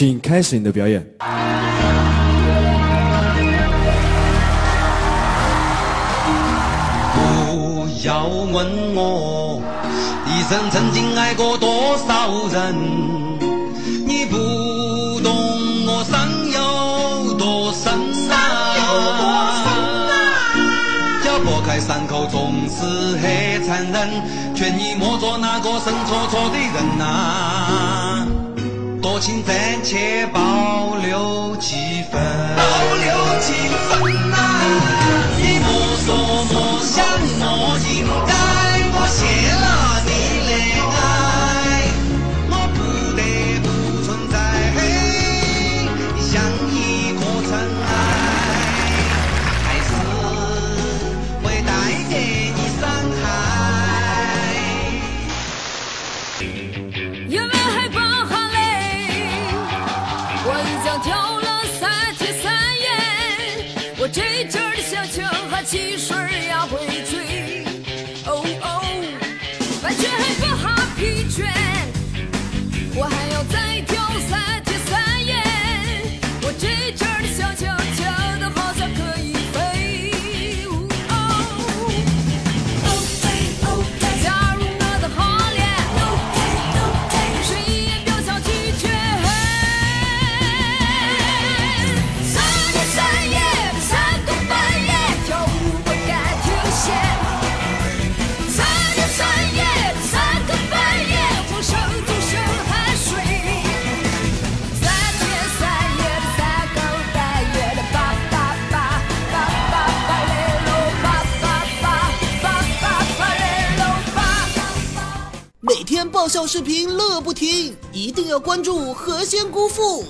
请开始你的表演。不要问我一生曾经爱过多少人你不懂我伤有多深呐要剥开伤口总是很残忍劝你莫做那个生戳戳的人呐请暂且保留几分？汽水呀爆笑视频乐不停一定要关注何仙姑父。